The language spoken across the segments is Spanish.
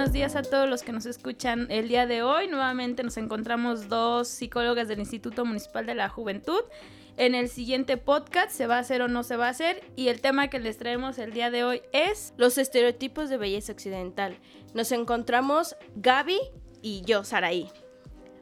Buenos días a todos los que nos escuchan el día de hoy. Nuevamente nos encontramos dos psicólogas del Instituto Municipal de la Juventud. En el siguiente podcast se va a hacer o no se va a hacer y el tema que les traemos el día de hoy es los estereotipos de belleza occidental. Nos encontramos Gaby y yo, Saraí.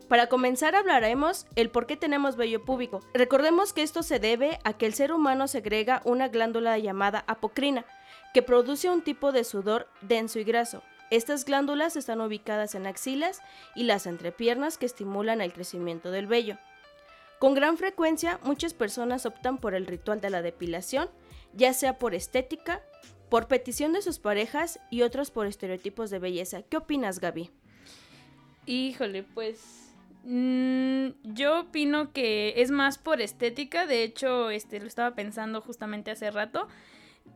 Para comenzar hablaremos el por qué tenemos vello púbico. Recordemos que esto se debe a que el ser humano segrega una glándula llamada apocrina, que produce un tipo de sudor denso y graso. Estas glándulas están ubicadas en axilas y las entrepiernas que estimulan el crecimiento del vello. Con gran frecuencia, muchas personas optan por el ritual de la depilación, ya sea por estética, por petición de sus parejas y otros por estereotipos de belleza. ¿Qué opinas, Gaby? Híjole, pues mm, yo opino que es más por estética. De hecho, este lo estaba pensando justamente hace rato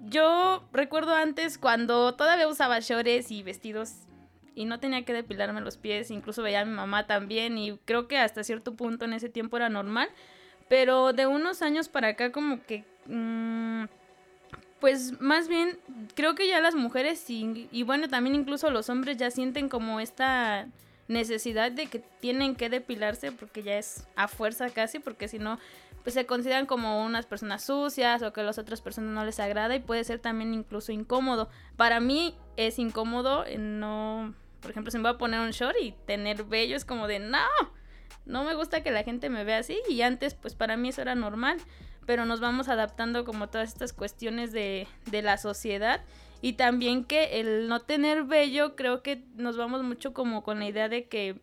yo recuerdo antes cuando todavía usaba shorts y vestidos y no tenía que depilarme los pies, incluso veía a mi mamá también y creo que hasta cierto punto en ese tiempo era normal, pero de unos años para acá como que... Mm, pues más bien creo que ya las mujeres y, y bueno también incluso los hombres ya sienten como esta necesidad de que tienen que depilarse porque ya es a fuerza casi porque si no pues se consideran como unas personas sucias o que a las otras personas no les agrada y puede ser también incluso incómodo. Para mí es incómodo no, por ejemplo, si me voy a poner un short y tener vello es como de no, no me gusta que la gente me vea así y antes pues para mí eso era normal, pero nos vamos adaptando como todas estas cuestiones de, de la sociedad y también que el no tener vello creo que nos vamos mucho como con la idea de que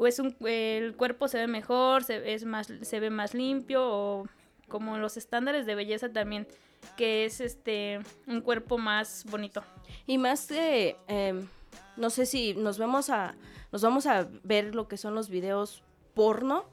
o es un, el cuerpo se ve mejor, se, es más, se ve más limpio o como los estándares de belleza también, que es este un cuerpo más bonito. Y más de, em, no sé si nos vemos a, nos vamos a ver lo que son los videos porno,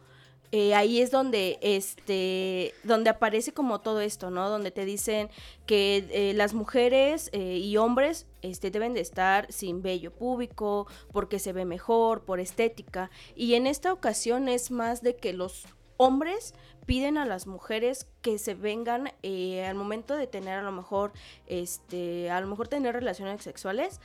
eh, ahí es donde este donde aparece como todo esto no donde te dicen que eh, las mujeres eh, y hombres este deben de estar sin vello público porque se ve mejor por estética. Y en esta ocasión es más de que los hombres piden a las mujeres que se vengan al momento de tener a lo mejor este a lo mejor tener relaciones sexuales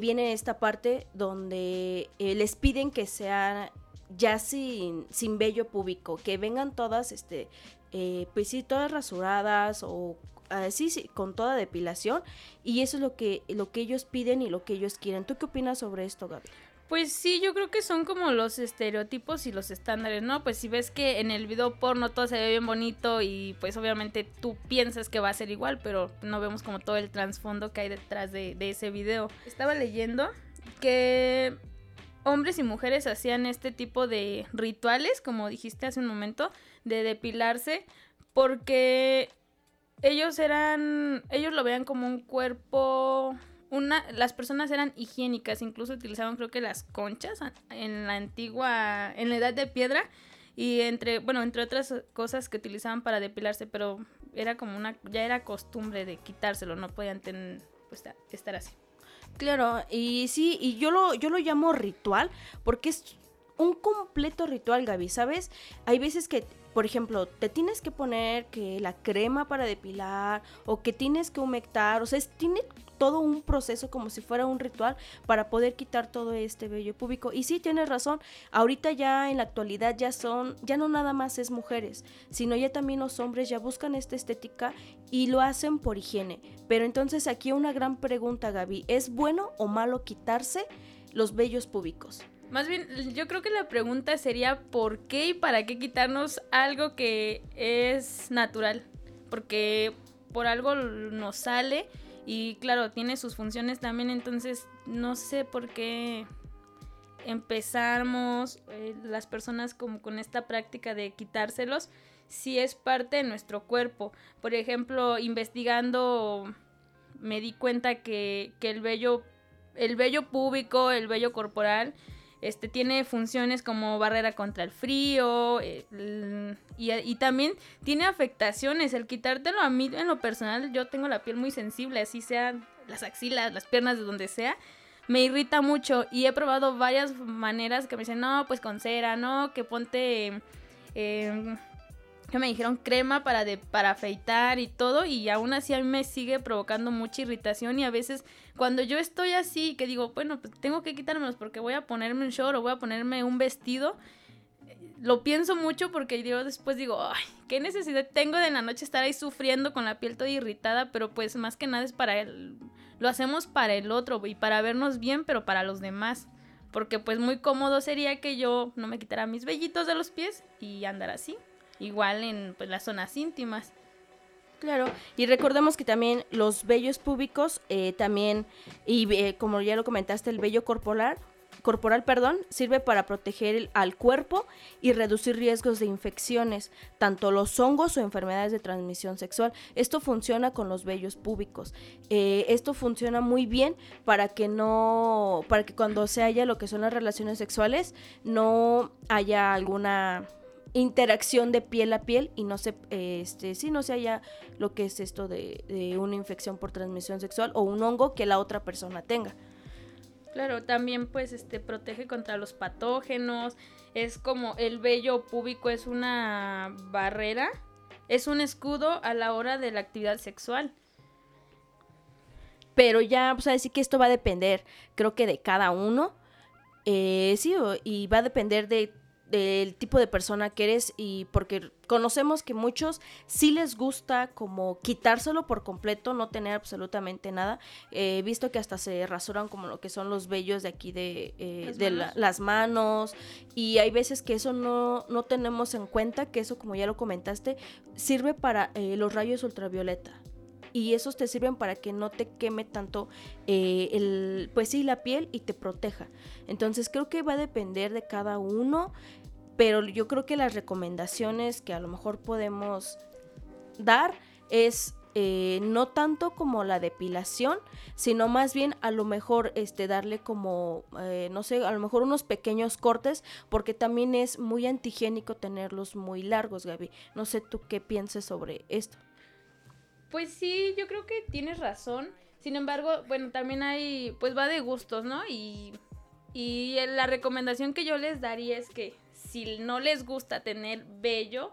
viene esta parte donde les piden que sean ya sin, sin vello público, que vengan todas, este, eh, pues sí, todas rasuradas o así, sí, con toda depilación. Y eso es lo que, lo que ellos piden y lo que ellos quieren. ¿Tú qué opinas sobre esto, Gaby? Pues sí, yo creo que son como los estereotipos y los estándares, ¿no? Pues si ves que en el video porno todo se ve bien bonito y pues obviamente tú piensas que va a ser igual, pero no vemos como todo el trasfondo que hay detrás de, de ese video. Estaba leyendo que hombres y mujeres hacían este tipo de rituales, como dijiste hace un momento, de depilarse, porque ellos eran, ellos lo veían como un cuerpo, una, las personas eran higiénicas, incluso utilizaban creo que las conchas en la antigua, en la edad de piedra, y entre, bueno, entre otras cosas que utilizaban para depilarse, pero era como una, ya era costumbre de quitárselo, no podían pues, estar así. Claro, y sí, y yo lo, yo lo llamo ritual porque es un completo ritual, Gaby, ¿sabes? Hay veces que, por ejemplo, te tienes que poner que la crema para depilar o que tienes que humectar, o sea, es, tiene todo un proceso como si fuera un ritual para poder quitar todo este vello público. Y sí, tienes razón, ahorita ya en la actualidad ya son, ya no nada más es mujeres, sino ya también los hombres ya buscan esta estética y lo hacen por higiene. Pero entonces aquí una gran pregunta, Gaby, ¿es bueno o malo quitarse los vellos públicos? Más bien, yo creo que la pregunta sería ¿por qué y para qué quitarnos algo que es natural? Porque por algo nos sale y claro, tiene sus funciones también, entonces no sé por qué empezamos eh, las personas como con esta práctica de quitárselos si es parte de nuestro cuerpo. Por ejemplo, investigando me di cuenta que, que el vello el vello púbico, el vello corporal Este tiene funciones como barrera contra el frío eh, y, y, también tiene afectaciones. El quitártelo a mí en lo personal, yo tengo la piel muy sensible, así sean las axilas, las piernas, de donde sea. Me irrita mucho y he probado varias maneras que me dicen, no, pues con cera, no, que ponte eh, que me dijeron crema para, para afeitar y todo y aún así a mí me sigue provocando mucha irritación y a veces cuando yo estoy así que digo, bueno, pues tengo que quitármelos porque voy a ponerme un short o voy a ponerme un vestido, lo pienso mucho porque yo después digo, ay, qué necesidad tengo de en la noche estar ahí sufriendo con la piel toda irritada, pero pues más que nada es para él, lo hacemos para el otro y para vernos bien, pero para los demás. Porque pues muy cómodo sería que yo no me quitara mis vellitos de los pies y andar así igual en pues, las zonas íntimas. Claro, y recordemos que también los vellos púbicos, eh, también, y eh, como ya lo comentaste, el vello corporal, corporal, perdón, sirve para proteger al cuerpo y reducir riesgos de infecciones, tanto los hongos o enfermedades de transmisión sexual. Esto funciona con los vellos púbicos. Eh, esto funciona muy bien para que no, para que cuando se haya lo que son las relaciones sexuales, no haya alguna interacción de piel a piel y no se, este, si no se haya lo que es esto de, una infección por transmisión sexual o un hongo que la otra persona tenga. Claro, también pues este protege contra los patógenos, es como el vello púbico es una barrera, es un escudo a la hora de la actividad sexual. Pero ya, pues a decir que esto va a depender, creo que de cada uno. Eh, sí, y va a depender de del tipo de persona que eres y porque conocemos que muchos sí les gusta como quitárselo por completo, no tener absolutamente nada. He visto que hasta se rasuran como lo que son los vellos de aquí de, eh, ¿Las, manos? las manos y hay veces que eso no, no tenemos en cuenta, que eso como ya lo comentaste, sirve para eh, los rayos ultravioleta y esos te sirven para que no te queme tanto eh, el, pues sí, la piel y te proteja. Entonces creo que va a depender de cada uno, pero yo creo que las recomendaciones que a lo mejor podemos dar es eh, no tanto como la depilación, sino más bien a lo mejor este darle como, eh, no sé, a lo mejor unos pequeños cortes, porque también es muy antigénico tenerlos muy largos, Gaby. No sé tú qué pienses sobre esto. Pues sí, yo creo que tienes razón. Sin embargo, bueno, también hay, pues va de gustos, ¿no? Y, y la recomendación que yo les daría es que si no les gusta tener vello,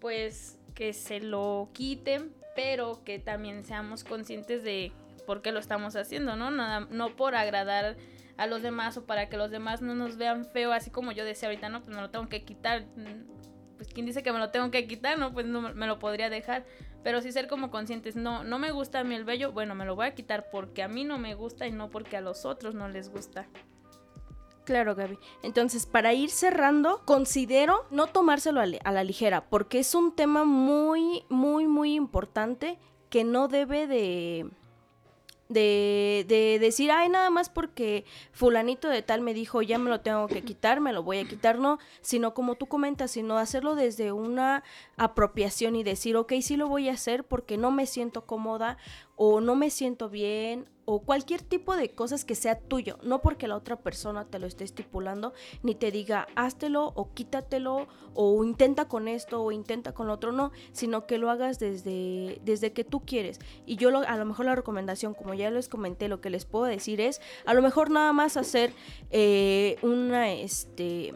pues que se lo quiten, pero que también seamos conscientes de por qué lo estamos haciendo, ¿no? Nada, no por agradar a los demás o para que los demás no nos vean feo, así como yo decía ahorita, no, pues me lo tengo que quitar. Pues quien dice que me lo tengo que quitar, no, pues no me lo podría dejar. Pero sí ser como conscientes, no, no me gusta a mí el vello, bueno, me lo voy a quitar porque a mí no me gusta y no porque a los otros no les gusta. Claro, Gaby. Entonces, para ir cerrando, considero no tomárselo a, la ligera, porque es un tema muy, muy, muy importante que no debe de, de, de, decir, ay, nada más porque fulanito de tal me dijo, ya me lo tengo que quitar, me lo voy a quitar, no, sino como tú comentas, sino hacerlo desde una apropiación y decir, ok, sí lo voy a hacer porque no me siento cómoda o no me siento bien o cualquier tipo de cosas que sea tuyo, no porque la otra persona te lo esté estipulando, ni te diga háztelo o quítatelo o intenta con esto o intenta con lo otro, no, sino que lo hagas desde, desde que tú quieres. Y yo a lo mejor la recomendación, como ya les comenté, lo que les puedo decir es, a lo mejor nada más hacer eh, una, este,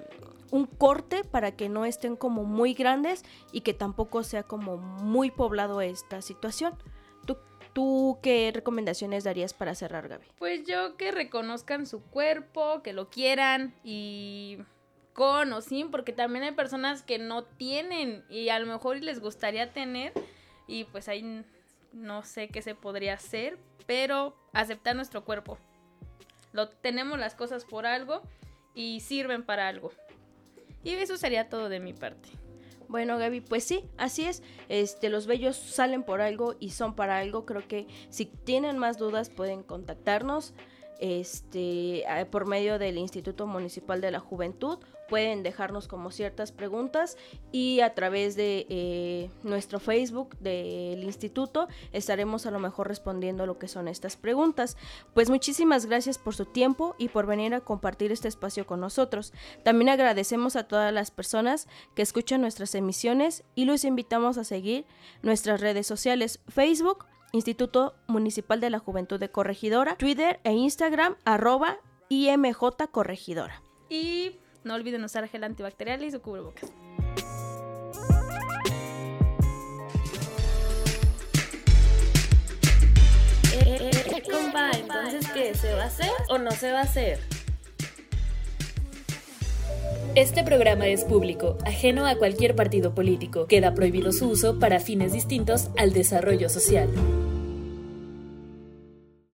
un corte para que no estén como muy grandes y que tampoco sea como muy poblado esta situación. ¿Tú qué recomendaciones darías para cerrar, Gaby? Pues yo que reconozcan su cuerpo, que lo quieran y con o sin, porque también hay personas que no tienen y a lo mejor les gustaría tener y pues ahí no sé qué se podría hacer, pero aceptar nuestro cuerpo. Lo tenemos las cosas por algo y sirven para algo. Y eso sería todo de mi parte. Bueno, Gaby, pues sí, así es. Este, los bellos salen por algo y son para algo. Creo que si tienen más dudas pueden contactarnos. Este, por medio del Instituto Municipal de la Juventud. Pueden dejarnos como ciertas preguntas y a través de eh, nuestro Facebook del instituto estaremos a lo mejor respondiendo lo que son estas preguntas. Pues muchísimas gracias por su tiempo y por venir a compartir este espacio con nosotros. También agradecemos a todas las personas que escuchan nuestras emisiones y los invitamos a seguir nuestras redes sociales Facebook, Instituto Municipal de la Juventud de Corregidora, Twitter e Instagram, arroba IMJ Corregidora. Y no olviden usar gel antibacterial y su cubrebocas. Eh, eh, compa, entonces, ¿qué? ¿Se va a hacer o no se va a hacer? Este programa es público, ajeno a cualquier partido político. Queda prohibido su uso para fines distintos al desarrollo social.